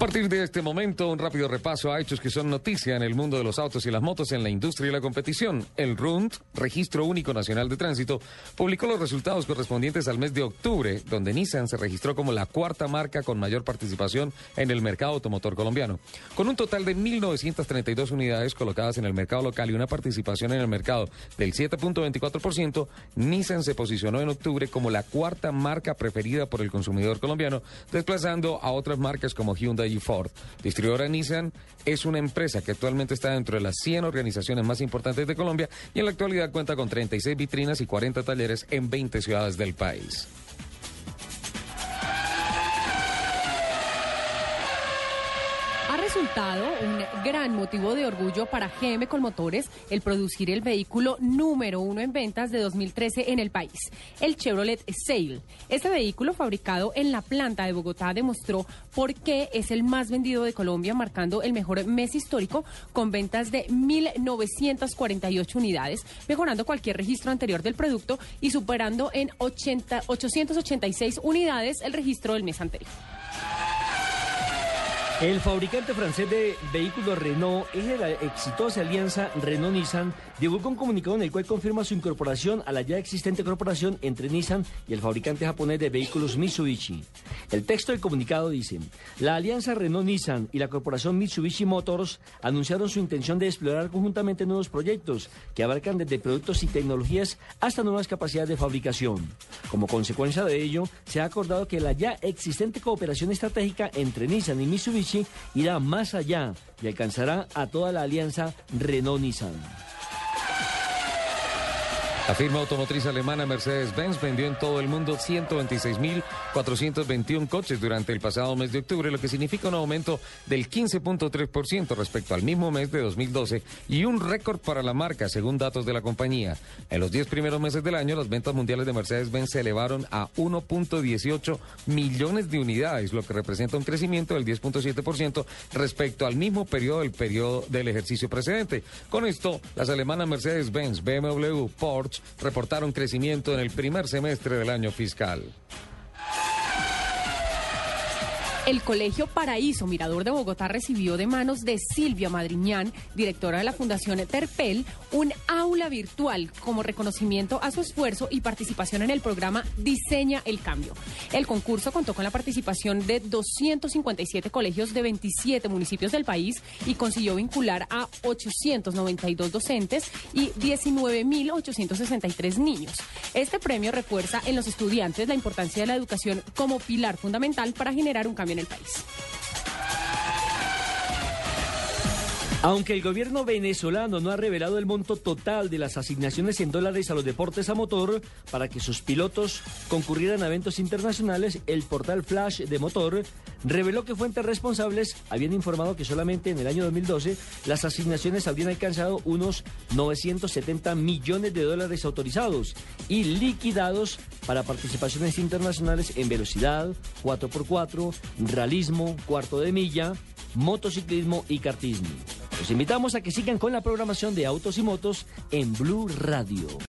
A partir de este momento, un rápido repaso a hechos que son noticia en el mundo de los autos y las motos en la industria y la competición. El RUND, Registro Único Nacional de Tránsito, publicó los resultados correspondientes al mes de octubre, donde Nissan se registró como la cuarta marca con mayor participación en el mercado automotor colombiano. Con un total de 1.932 unidades colocadas en el mercado local y una participación en el mercado del 7.24%, Nissan se posicionó en octubre como la cuarta marca preferida por el consumidor colombiano, desplazando a otras marcas como Hyundai Ford. Distribuidora Nissan es una empresa que actualmente está dentro de las 100 organizaciones más importantes de Colombia y en la actualidad cuenta con 36 vitrinas y 40 talleres en 20 ciudades del país. Ha resultado un gran motivo de orgullo para GM Colmotores el producir el vehículo número uno en ventas de 2013 en el país, el Chevrolet Sail. Este vehículo fabricado en la planta de Bogotá demostró por qué es el más vendido de Colombia, marcando el mejor mes histórico con ventas de 1.948 unidades, mejorando cualquier registro anterior del producto y superando en 80, 886 unidades el registro del mes anterior. El fabricante francés de vehículos Renault es de la exitosa alianza Renault-Nissan divulgó un comunicado en el cual confirma su incorporación a la ya existente corporación entre Nissan y el fabricante japonés de vehículos Mitsubishi. El texto del comunicado dice, la alianza Renault-Nissan y la corporación Mitsubishi Motors anunciaron su intención de explorar conjuntamente nuevos proyectos que abarcan desde productos y tecnologías hasta nuevas capacidades de fabricación. Como consecuencia de ello, se ha acordado que la ya existente cooperación estratégica entre Nissan y Mitsubishi irá más allá y alcanzará a toda la alianza Renault-Nissan. La firma automotriz alemana Mercedes-Benz vendió en todo el mundo 126.421 coches durante el pasado mes de octubre, lo que significa un aumento del 15.3% respecto al mismo mes de 2012 y un récord para la marca, según datos de la compañía. En los 10 primeros meses del año, las ventas mundiales de Mercedes-Benz se elevaron a 1.18 millones de unidades, lo que representa un crecimiento del 10.7% respecto al mismo periodo del periodo del ejercicio precedente. Con esto, las alemanas Mercedes-Benz, BMW, Reportaron crecimiento en el primer semestre del año fiscal. El Colegio Paraíso Mirador de Bogotá recibió de manos de Silvia Madriñán, directora de la Fundación Terpel, un aula virtual como reconocimiento a su esfuerzo y participación en el programa Diseña el Cambio. El concurso contó con la participación de 257 colegios de 27 municipios del país y consiguió vincular a 892 docentes y 19.863 niños. Este premio refuerza en los estudiantes la importancia de la educación como pilar fundamental para generar un cambio en el país. Aunque el gobierno venezolano no ha revelado el monto total de las asignaciones en dólares a los deportes a motor para que sus pilotos concurrieran a eventos internacionales, el portal Flash de Motor reveló que fuentes responsables habían informado que solamente en el año 2012 las asignaciones habrían alcanzado unos 970 millones de dólares autorizados y liquidados para participaciones internacionales en velocidad, 4x4, realismo, cuarto de milla, motociclismo y kartismo. Los invitamos a que sigan con la programación de Autos y Motos en Blue Radio.